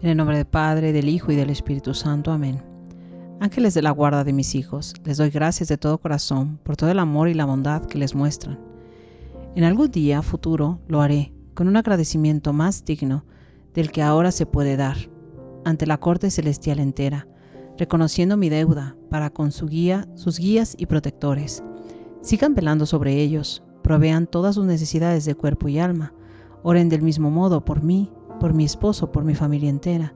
En el nombre del Padre, del Hijo y del Espíritu Santo. Amén. Ángeles de la guarda de mis hijos, les doy gracias de todo corazón por todo el amor y la bondad que les muestran. En algún día futuro lo haré con un agradecimiento más digno del que ahora se puede dar ante la corte celestial entera, reconociendo mi deuda para con su guía, sus guías y protectores. Sigan velando sobre ellos, provean todas sus necesidades de cuerpo y alma, oren del mismo modo por mí por mi esposo, por mi familia entera,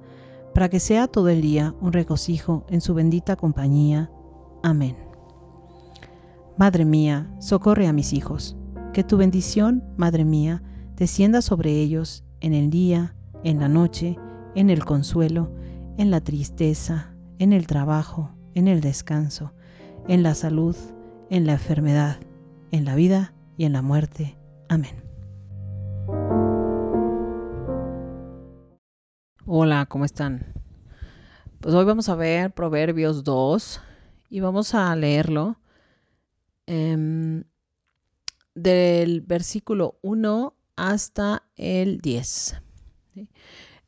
para que sea todo el día un regocijo en su bendita compañía. Amén. Madre mía, socorre a mis hijos. Que tu bendición, Madre mía, descienda sobre ellos en el día, en la noche, en el consuelo, en la tristeza, en el trabajo, en el descanso, en la salud, en la enfermedad, en la vida y en la muerte. Amén. Hola, ¿cómo están? Pues hoy vamos a ver Proverbios 2 y vamos a leerlo em, del versículo 1 hasta el 10.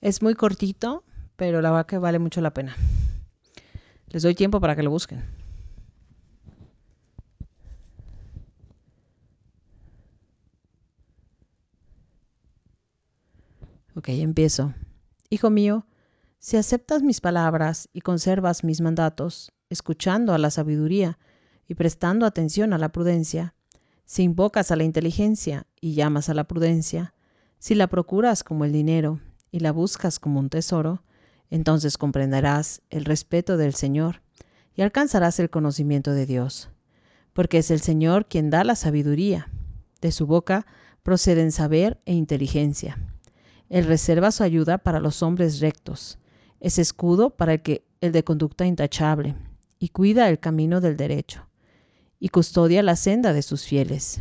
Es muy cortito, pero la verdad que vale mucho la pena. Les doy tiempo para que lo busquen. Ok, empiezo. Hijo mío, si aceptas mis palabras y conservas mis mandatos, escuchando a la sabiduría y prestando atención a la prudencia, si invocas a la inteligencia y llamas a la prudencia, si la procuras como el dinero y la buscas como un tesoro, entonces comprenderás el respeto del Señor y alcanzarás el conocimiento de Dios, porque es el Señor quien da la sabiduría. De su boca proceden saber e inteligencia. Él reserva su ayuda para los hombres rectos. Es escudo para el, que, el de conducta intachable, y cuida el camino del derecho, y custodia la senda de sus fieles.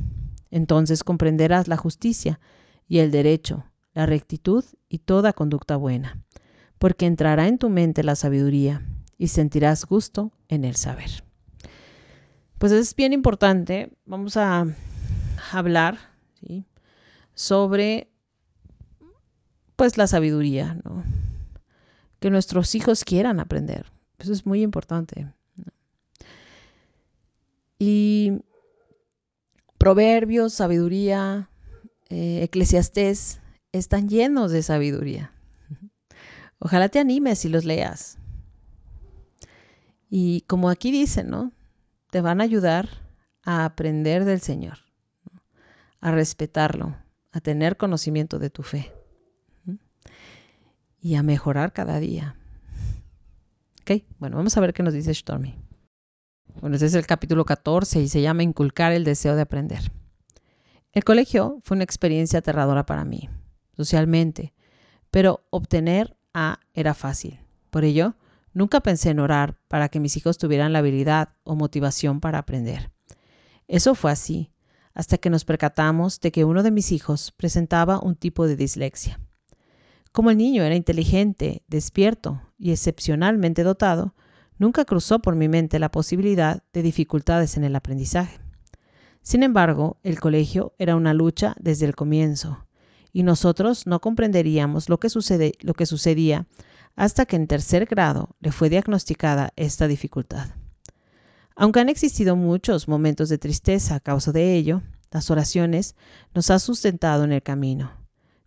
Entonces comprenderás la justicia y el derecho, la rectitud y toda conducta buena, porque entrará en tu mente la sabiduría, y sentirás gusto en el saber. Pues es bien importante, vamos a hablar sobre pues la sabiduría, ¿no? Que nuestros hijos quieran aprender. Eso es muy importante. Y proverbios, sabiduría, eh, eclesiastés están llenos de sabiduría. Ojalá te animes y los leas. Y como aquí dice, ¿no? Te van a ayudar a aprender del Señor, a respetarlo, a tener conocimiento de tu fe y a mejorar cada día. Ok, bueno, vamos a ver qué nos dice Stormy. Bueno, este es el capítulo 14 y se llama Inculcar el deseo de aprender. El colegio fue una experiencia aterradora para mí, socialmente, pero obtener A era fácil. Por ello, nunca pensé en orar para que mis hijos tuvieran la habilidad o motivación para aprender. Eso fue así, hasta que nos percatamos de que uno de mis hijos presentaba un tipo de dislexia. Como el niño era inteligente, despierto y excepcionalmente dotado, nunca cruzó por mi mente la posibilidad de dificultades en el aprendizaje. Sin embargo, el colegio era una lucha desde el comienzo, y nosotros no comprenderíamos lo que, sucede, lo que sucedía hasta que en tercer grado le fue diagnosticada esta dificultad. Aunque han existido muchos momentos de tristeza a causa de ello, las oraciones nos han sustentado en el camino.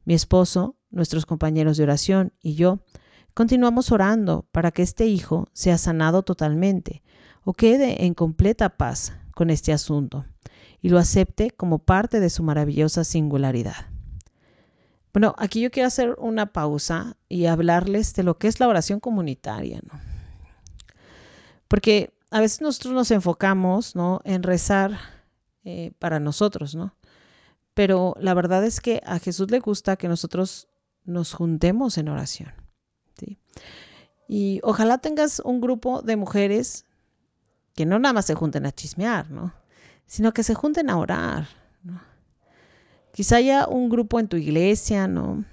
Mi esposo nuestros compañeros de oración y yo, continuamos orando para que este hijo sea sanado totalmente o quede en completa paz con este asunto y lo acepte como parte de su maravillosa singularidad. Bueno, aquí yo quiero hacer una pausa y hablarles de lo que es la oración comunitaria, ¿no? Porque a veces nosotros nos enfocamos, ¿no? En rezar eh, para nosotros, ¿no? Pero la verdad es que a Jesús le gusta que nosotros nos juntemos en oración. Y ojalá tengas un grupo de mujeres que no nada más se junten a chismear, ¿no? sino que se junten a orar. Quizá haya un grupo en tu iglesia, ¿no?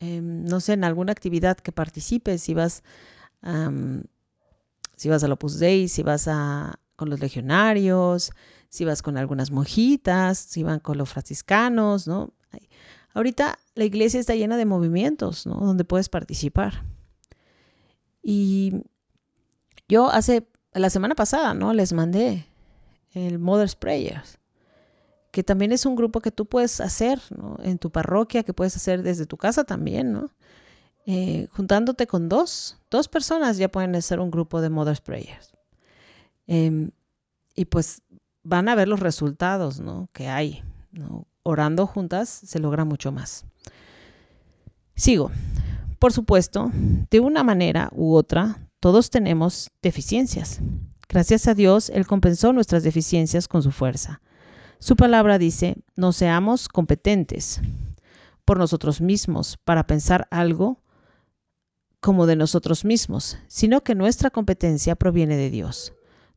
Em, no sé, en alguna actividad que participes, si vas, si vas al Opus Dei, si vas a, con los legionarios, si vas con algunas monjitas, si van con los franciscanos, ¿no? Ahorita la iglesia está llena de movimientos, ¿no? Donde puedes participar. Y yo hace, la semana pasada, ¿no? Les mandé el Mother's Prayers, que también es un grupo que tú puedes hacer ¿no? en tu parroquia, que puedes hacer desde tu casa también, ¿no? Eh, juntándote con dos, dos personas ya pueden hacer un grupo de Mother's Prayers. Em, y pues van a ver los resultados ¿no? que hay. ¿no? Orando juntas se logra mucho más. Sigo. Por supuesto, de una manera u otra, todos tenemos deficiencias. Gracias a Dios, Él compensó nuestras deficiencias con su fuerza. Su palabra dice, no seamos competentes por nosotros mismos para pensar algo como de nosotros mismos, sino que nuestra competencia proviene de Dios.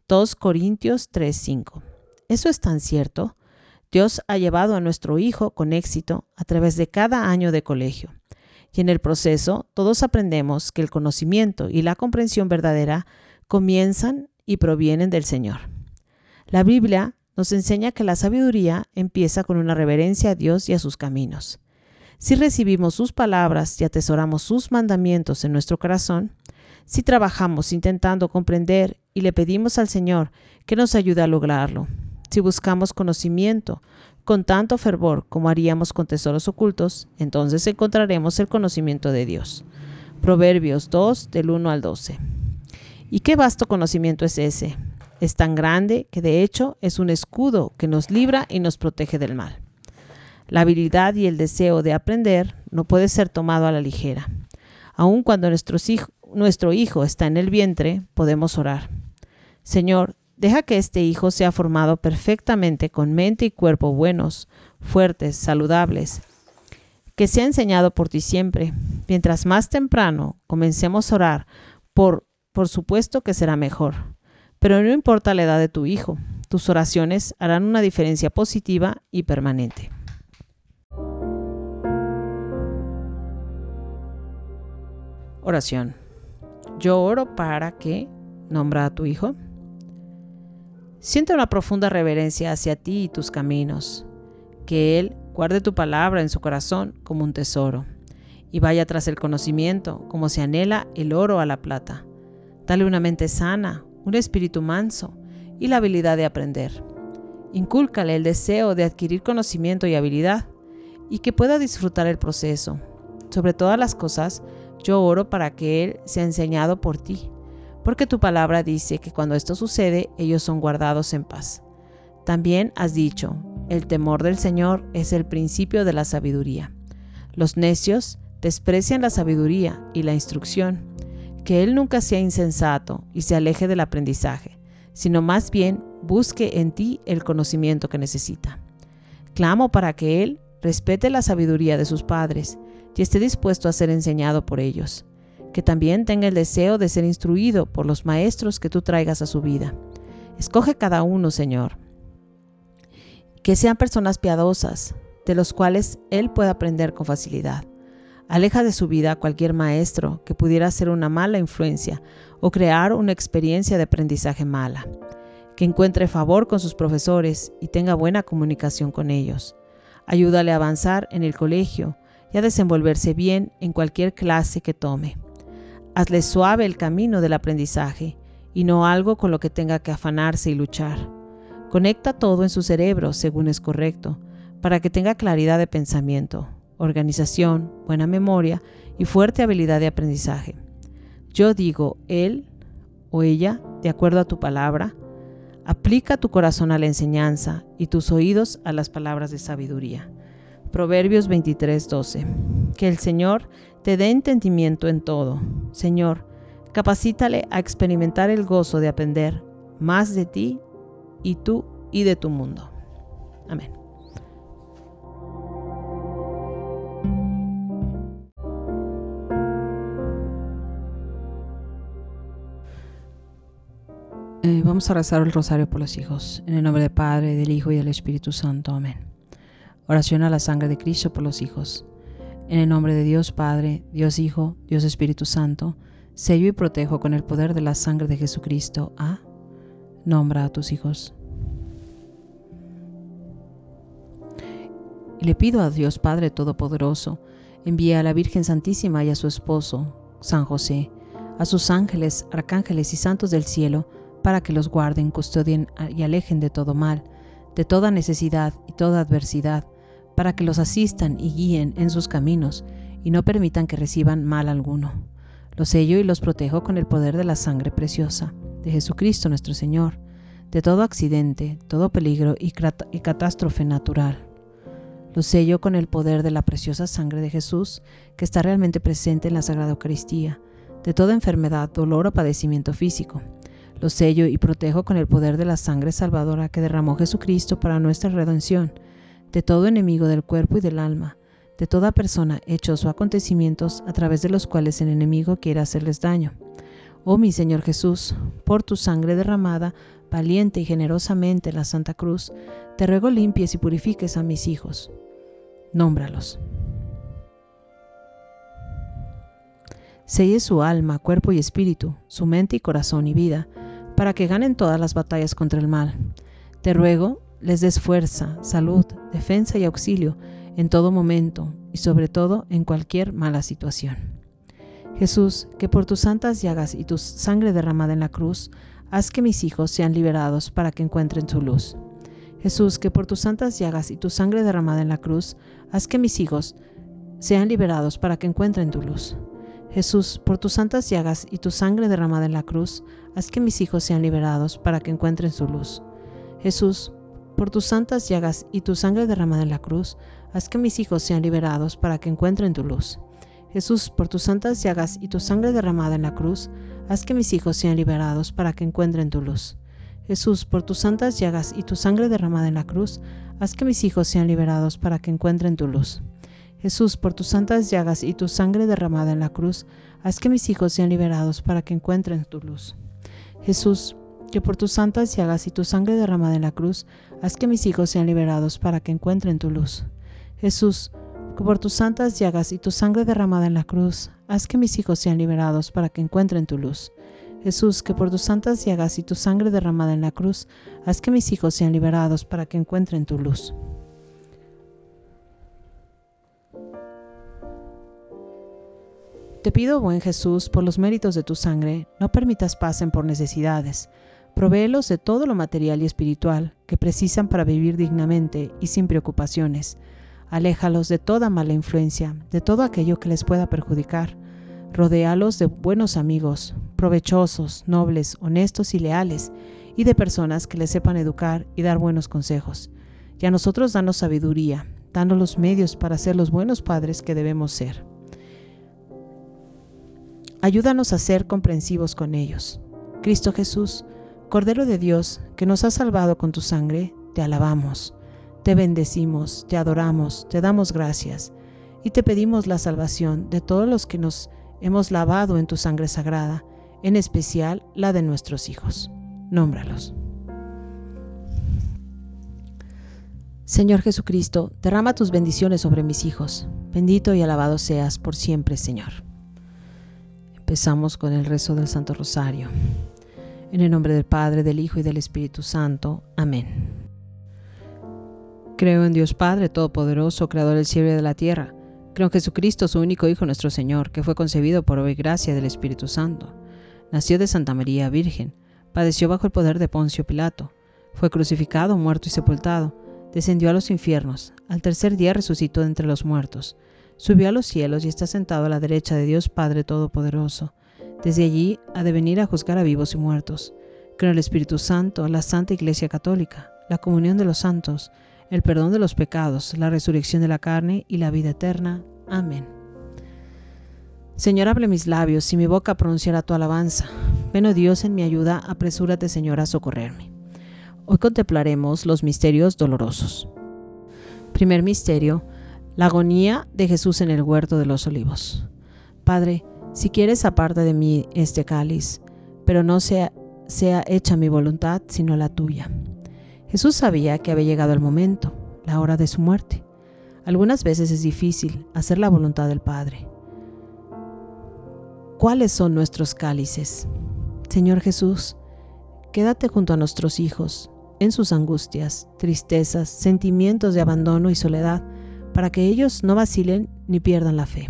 2 Corintios 3:5. Eso es tan cierto. Dios ha llevado a nuestro hijo con éxito a través de cada año de colegio. Y en el proceso todos aprendemos que el conocimiento y la comprensión verdadera comienzan y provienen del Señor. La Biblia nos enseña que la sabiduría empieza con una reverencia a Dios y a sus caminos. Si recibimos sus palabras y atesoramos sus mandamientos en nuestro corazón, si trabajamos intentando comprender y le pedimos al Señor que nos ayude a lograrlo, si buscamos conocimiento con tanto fervor como haríamos con tesoros ocultos, entonces encontraremos el conocimiento de Dios. Proverbios 2 del 1 al 12. ¿Y qué vasto conocimiento es ese? Es tan grande que de hecho es un escudo que nos libra y nos protege del mal. La habilidad y el deseo de aprender no puede ser tomado a la ligera. Aun cuando nuestro hijo está en el vientre, podemos orar. Señor, deja que este hijo sea formado perfectamente con mente y cuerpo buenos, fuertes, saludables, que sea enseñado por ti siempre. Mientras más temprano comencemos a orar, por, por supuesto que será mejor. Pero no importa la edad de tu hijo, tus oraciones harán una diferencia positiva y permanente. Oración. Yo oro para que nombra a tu Hijo. Siente una profunda reverencia hacia ti y tus caminos, que Él guarde tu palabra en su corazón como un tesoro, y vaya tras el conocimiento como se anhela el oro a la plata. Dale una mente sana, un espíritu manso y la habilidad de aprender. Incúlcale el deseo de adquirir conocimiento y habilidad, y que pueda disfrutar el proceso. Sobre todas las cosas, yo oro para que Él sea enseñado por ti, porque tu palabra dice que cuando esto sucede, ellos son guardados en paz. También has dicho, el temor del Señor es el principio de la sabiduría. Los necios desprecian la sabiduría y la instrucción. Que Él nunca sea insensato y se aleje del aprendizaje, sino más bien busque en ti el conocimiento que necesita. Clamo para que Él respete la sabiduría de sus padres y esté dispuesto a ser enseñado por ellos, que también tenga el deseo de ser instruido por los maestros que tú traigas a su vida. Escoge cada uno, Señor. Que sean personas piadosas, de los cuales Él pueda aprender con facilidad. Aleja de su vida a cualquier maestro que pudiera ser una mala influencia o crear una experiencia de aprendizaje mala. Que encuentre favor con sus profesores y tenga buena comunicación con ellos. Ayúdale a avanzar en el colegio y a desenvolverse bien en cualquier clase que tome. Hazle suave el camino del aprendizaje y no algo con lo que tenga que afanarse y luchar. Conecta todo en su cerebro según es correcto, para que tenga claridad de pensamiento, organización, buena memoria y fuerte habilidad de aprendizaje. Yo digo, él o ella, de acuerdo a tu palabra, aplica tu corazón a la enseñanza y tus oídos a las palabras de sabiduría. Proverbios 23:12. Que el Señor te dé entendimiento en todo. Señor, capacítale a experimentar el gozo de aprender más de ti y tú y de tu mundo. Amén. Eh, vamos a rezar el rosario por los hijos. En el nombre del Padre, del Hijo y del Espíritu Santo. Amén. Oración a la sangre de Cristo por los hijos. En el nombre de Dios Padre, Dios Hijo, Dios Espíritu Santo, sello y protejo con el poder de la sangre de Jesucristo a... Nombra a tus hijos. Y le pido a Dios Padre Todopoderoso, envíe a la Virgen Santísima y a su esposo, San José, a sus ángeles, arcángeles y santos del cielo, para que los guarden, custodien y alejen de todo mal, de toda necesidad y toda adversidad, para que los asistan y guíen en sus caminos, y no permitan que reciban mal alguno. Los sello y los protejo con el poder de la sangre preciosa, de Jesucristo nuestro Señor, de todo accidente, todo peligro y, catástrofe natural. Los sello con el poder de la preciosa sangre de Jesús, que está realmente presente en la Sagrada Eucaristía, de toda enfermedad, dolor o padecimiento físico. Lo sello y protejo con el poder de la sangre salvadora que derramó Jesucristo para nuestra redención, de todo enemigo del cuerpo y del alma, de toda persona, hechos o acontecimientos a través de los cuales el enemigo quiere hacerles daño. Oh mi Señor Jesús, por tu sangre derramada, valiente y generosamente en la Santa Cruz, te ruego limpies y purifiques a mis hijos. Nómbralos. Selle su alma, cuerpo y espíritu, su mente y corazón y vida, para que ganen todas las batallas contra el mal. Te ruego, les des fuerza, salud, defensa y auxilio en todo momento y sobre todo en cualquier mala situación. Jesús, que por tus santas llagas y tu sangre derramada en la cruz, haz que mis hijos sean liberados para que encuentren su luz. Jesús, que por tus santas llagas y tu sangre derramada en la cruz, haz que mis hijos sean liberados para que encuentren tu luz. Jesús, por tus santas llagas y tu sangre derramada en la cruz, haz que mis hijos sean liberados para que encuentren su luz. Jesús, por tus santas llagas y tu sangre derramada en la cruz, haz que mis hijos sean liberados para que encuentren tu luz. Jesús, por tus santas llagas y tu sangre derramada en la cruz, haz que mis hijos sean liberados para que encuentren tu luz. Jesús, por tus santas llagas y tu sangre derramada en la cruz, haz que mis hijos sean liberados para que encuentren tu luz. Jesús, por tus santas llagas y tu sangre derramada en la cruz, haz que mis hijos sean liberados para que encuentren tu luz. Jesús, que por tus santas llagas y tu sangre derramada en la cruz, haz que mis hijos sean liberados para que encuentren tu luz. Jesús, que por tus santas llagas y tu sangre derramada en la cruz, haz que mis hijos sean liberados para que encuentren tu luz. Jesús, que por tus santas llagas y tu sangre derramada en la cruz, haz que mis hijos sean liberados para que encuentren tu luz. Te pido, buen Jesús, por los méritos de tu sangre, no permitas pasen por necesidades. Provéelos de todo lo material y espiritual que precisan para vivir dignamente y sin preocupaciones. Aléjalos de toda mala influencia, de todo aquello que les pueda perjudicar. Rodéalos de buenos amigos, provechosos, nobles, honestos y leales, y de personas que les sepan educar y dar buenos consejos. Y a nosotros danos sabiduría, danos los medios para ser los buenos padres que debemos ser. Ayúdanos a ser comprensivos con ellos. Cristo Jesús, Cordero de Dios, que nos has salvado con tu sangre, te alabamos, te bendecimos, te adoramos, te damos gracias y te pedimos la salvación de todos los que nos hemos lavado en tu sangre sagrada, en especial la de nuestros hijos. Nómbralos. Señor Jesucristo, derrama tus bendiciones sobre mis hijos. Bendito y alabado seas por siempre, Señor. Empezamos con el rezo del Santo Rosario. En el nombre del Padre, del Hijo y del Espíritu Santo. Amén. Creo en Dios Padre Todopoderoso, Creador del cielo y de la tierra. Creo en Jesucristo, su único Hijo, nuestro Señor, que fue concebido por hoy gracia del Espíritu Santo. Nació de Santa María Virgen, padeció bajo el poder de Poncio Pilato, fue crucificado, muerto y sepultado, descendió a los infiernos, al tercer día resucitó entre los muertos subió a los cielos y está sentado a la derecha de Dios Padre Todopoderoso. Desde allí ha de venir a juzgar a vivos y muertos. Creo en el Espíritu Santo, la Santa Iglesia Católica, la comunión de los santos, el perdón de los pecados, la resurrección de la carne y la vida eterna. Amén. Señor, hable mis labios y mi boca pronunciará tu alabanza. Ven, oh Dios, en mi ayuda, apresúrate, Señor, a socorrerme. Hoy contemplaremos los misterios dolorosos. Primer misterio, la agonía de Jesús en el huerto de los olivos. Padre, si quieres aparte de mí este cáliz, pero no sea, sea hecha mi voluntad sino la tuya. Jesús sabía que había llegado el momento, la hora de su muerte. Algunas veces es difícil hacer la voluntad del Padre. ¿Cuáles son nuestros cálices? Señor Jesús, quédate junto a nuestros hijos, en sus angustias, tristezas, sentimientos de abandono y soledad, para que ellos no vacilen ni pierdan la fe.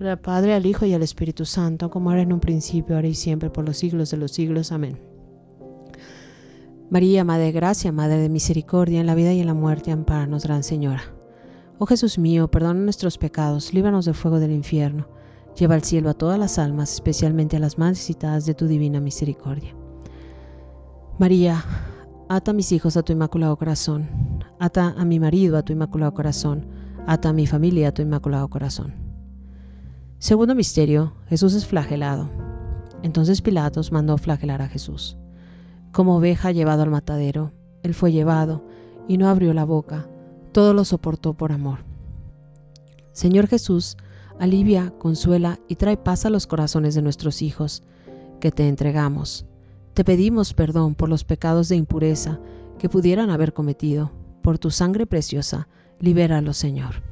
Al Padre, al Hijo y al Espíritu Santo, como era en un principio, ahora y siempre, por los siglos de los siglos. Amén. María, Madre de Gracia, Madre de Misericordia, en la vida y en la muerte, amparanos, Gran Señora. Oh Jesús mío, perdona nuestros pecados, líbranos del fuego del infierno, lleva al cielo a todas las almas, especialmente a las más necesitadas de tu divina misericordia. María, ata a mis hijos a tu inmaculado corazón, ata a mi marido a tu inmaculado corazón, ata a mi familia a tu inmaculado corazón. Segundo misterio, Jesús es flagelado. Entonces Pilatos mandó flagelar a Jesús. Como oveja llevado al matadero, él fue llevado y no abrió la boca, todo lo soportó por amor. Señor Jesús, alivia, consuela y trae paz a los corazones de nuestros hijos, que te entregamos. Te pedimos perdón por los pecados de impureza que pudieran haber cometido. Por tu sangre preciosa, libéralos, Señor.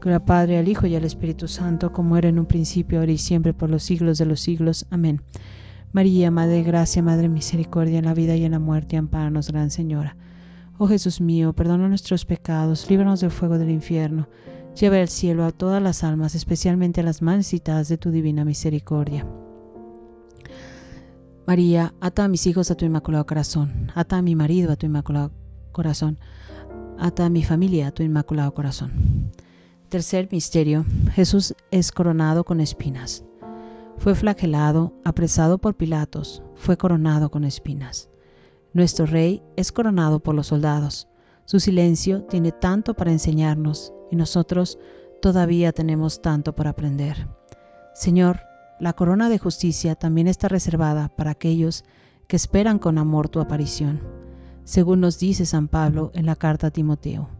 Gloria al Padre, al Hijo y al Espíritu Santo, como era en un principio, ahora y siempre, por los siglos de los siglos. Amén. María, Madre de Gracia, Madre de Misericordia, en la vida y en la muerte, amparanos, Gran Señora. Oh Jesús mío, perdona nuestros pecados, líbranos del fuego del infierno, lleva al cielo a todas las almas, especialmente a las más necesitadas de tu divina misericordia. María, ata a mis hijos a tu inmaculado corazón, ata a mi marido a tu inmaculado corazón, ata a mi familia a tu inmaculado corazón. Tercer misterio. Jesús es coronado con espinas. Fue flagelado, apresado por Pilatos, fue coronado con espinas. Nuestro Rey es coronado por los soldados. Su silencio tiene tanto para enseñarnos y nosotros todavía tenemos tanto por aprender. Señor, la corona de justicia también está reservada para aquellos que esperan con amor tu aparición, según nos dice San Pablo en la carta a Timoteo.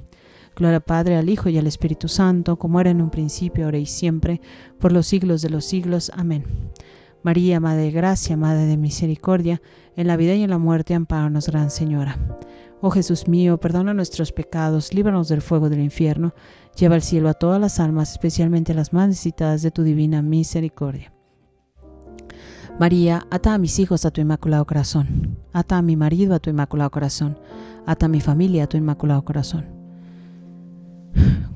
Gloria al Padre, al Hijo y al Espíritu Santo, como era en un principio, ahora y siempre, por los siglos de los siglos. Amén. María, Madre de Gracia, Madre de Misericordia, en la vida y en la muerte, amparanos, Gran Señora. Oh Jesús mío, perdona nuestros pecados, líbranos del fuego del infierno, lleva al cielo a todas las almas, especialmente a las más necesitadas de tu divina misericordia. María, ata a mis hijos a tu inmaculado corazón, ata a mi marido a tu inmaculado corazón, ata a mi familia a tu inmaculado corazón.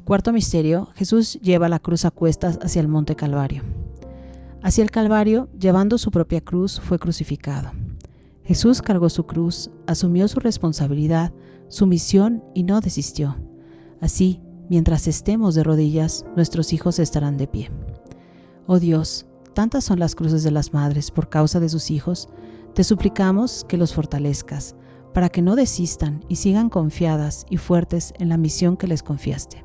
Cuarto misterio, Jesús lleva la cruz a cuestas hacia el monte Calvario. Hacia el Calvario, llevando su propia cruz, fue crucificado. Jesús cargó su cruz, asumió su responsabilidad, su misión y no desistió. Así, mientras estemos de rodillas, nuestros hijos estarán de pie. Oh Dios, tantas son las cruces de las madres por causa de sus hijos, te suplicamos que los fortalezcas, para que no desistan y sigan confiadas y fuertes en la misión que les confiaste.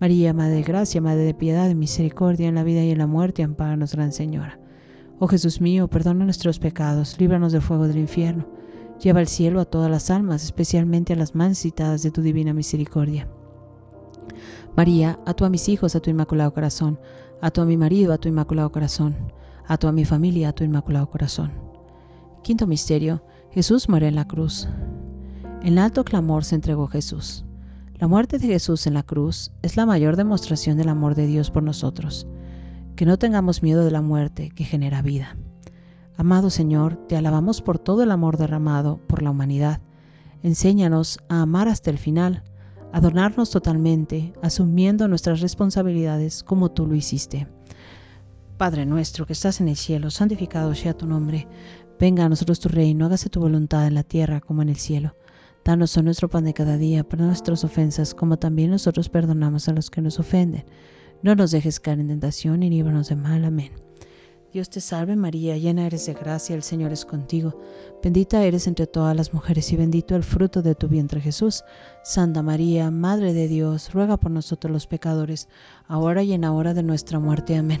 María, Madre de Gracia, Madre de Piedad y Misericordia, en la vida y en la muerte, amparanos, Gran Señora. Oh Jesús mío, perdona nuestros pecados, líbranos del fuego del infierno Lleva al cielo a todas las almas, especialmente a las más citadas de tu divina misericordia. María, a a mis hijos a tu inmaculado corazón, a a mi marido a tu inmaculado corazón, a a mi familia a tu inmaculado corazón. Quinto misterio, Jesús muere en la cruz. En alto clamor se entregó Jesús. La muerte de Jesús en la cruz es la mayor demostración del amor de Dios por nosotros. Que no tengamos miedo de la muerte que genera vida. Amado Señor, te alabamos por todo el amor derramado por la humanidad. Enséñanos a amar hasta el final, a donarnos totalmente, asumiendo nuestras responsabilidades como tú lo hiciste. Padre nuestro que estás en el cielo, santificado sea tu nombre. Venga a nosotros tu reino, hágase tu voluntad en la tierra como en el cielo. Danos hoy nuestro pan de cada día, perdona nuestras ofensas, como también nosotros perdonamos a los que nos ofenden. No nos dejes caer en tentación y líbranos de mal. Amén. Dios te salve María, llena eres de gracia, el Señor es contigo. Bendita eres entre todas las mujeres y bendito el fruto de tu vientre Jesús. Santa María, Madre de Dios, ruega por nosotros los pecadores, ahora y en la hora de nuestra muerte. Amén.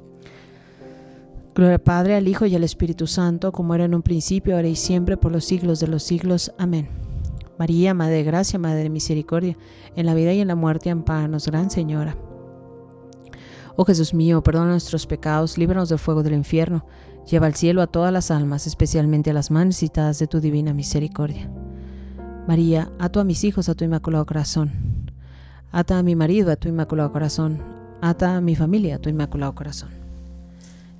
Gloria al Padre, al Hijo y al Espíritu Santo, como era en un principio, ahora y siempre, por los siglos de los siglos. Amén. María, Madre de Gracia, Madre de Misericordia, en la vida y en la muerte, amparanos, Gran Señora. Oh Jesús mío, perdona nuestros pecados, líbranos del fuego del infierno, lleva al cielo a todas las almas, especialmente a las más necesitadas de tu divina misericordia. María, ato a mis hijos a tu inmaculado corazón. Ata a mi marido a tu inmaculado corazón. Ata a mi familia a tu inmaculado corazón.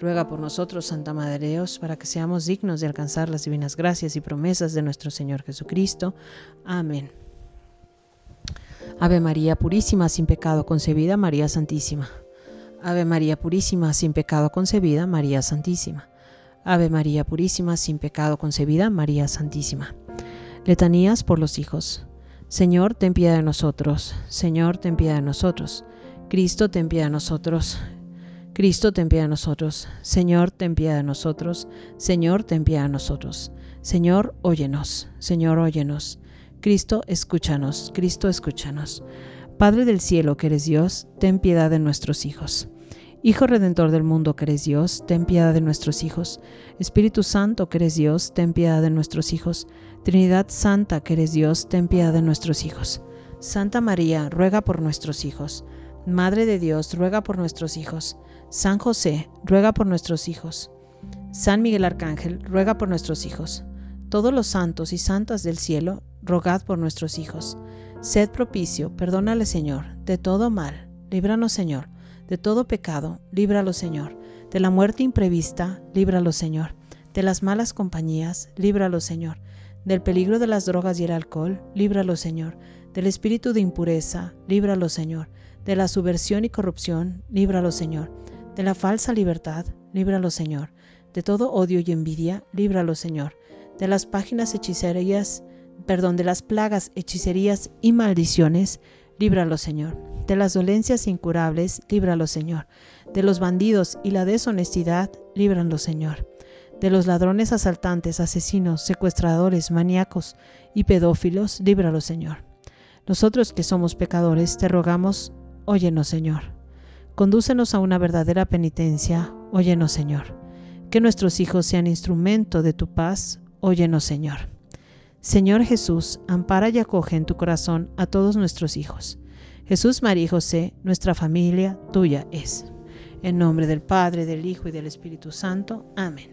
Ruega por nosotros, Santa Madre de Dios, para que seamos dignos de alcanzar las divinas gracias y promesas de nuestro Señor Jesucristo. Amén. Ave María Purísima, sin pecado concebida, María Santísima. Ave María Purísima, sin pecado concebida, María Santísima. Ave María Purísima, sin pecado concebida, María Santísima. Letanías por los hijos. Señor, ten piedad de nosotros. Señor, ten piedad de nosotros. Cristo, ten piedad de nosotros. Cristo, ten piedad de nosotros. Señor, ten piedad de nosotros. Señor, ten piedad de nosotros. Señor, óyenos. Señor, óyenos. Cristo, escúchanos. Cristo, escúchanos. Padre del cielo, que eres Dios, ten piedad de nuestros hijos. Hijo Redentor del mundo que eres Dios, ten piedad de nuestros hijos. Espíritu Santo que eres Dios, ten piedad de nuestros hijos. Trinidad Santa que eres Dios, ten piedad de nuestros hijos. Santa María, ruega por nuestros hijos. Madre de Dios, ruega por nuestros hijos. San José, ruega por nuestros hijos. San Miguel Arcángel, ruega por nuestros hijos. Todos los santos y santas del cielo, rogad por nuestros hijos. Sed propicio, perdónale Señor, de todo mal. Líbranos Señor de todo pecado, líbralo Señor. De la muerte imprevista, líbralo Señor. De las malas compañías, líbralo Señor. Del peligro de las drogas y el alcohol, líbralo Señor. Del espíritu de impureza, líbralo Señor. De la subversión y corrupción, líbralo Señor. De la falsa libertad, líbralo Señor. De todo odio y envidia, líbralo Señor. De las páginas hechicerías, perdón, de las plagas, hechicerías y maldiciones, líbralo Señor de las dolencias incurables, líbralo, Señor. De los bandidos y la deshonestidad, líbralo, Señor. De los ladrones asaltantes, asesinos, secuestradores, maníacos y pedófilos, líbralo, Señor. Nosotros que somos pecadores, te rogamos, óyenos, Señor. Condúcenos a una verdadera penitencia, óyenos Señor. Que nuestros hijos sean instrumento de tu paz, óyenos Señor. Señor Jesús, ampara y acoge en tu corazón a todos nuestros hijos. Jesús, María y José, nuestra familia tuya es. En nombre del Padre, del Hijo y del Espíritu Santo. Amén.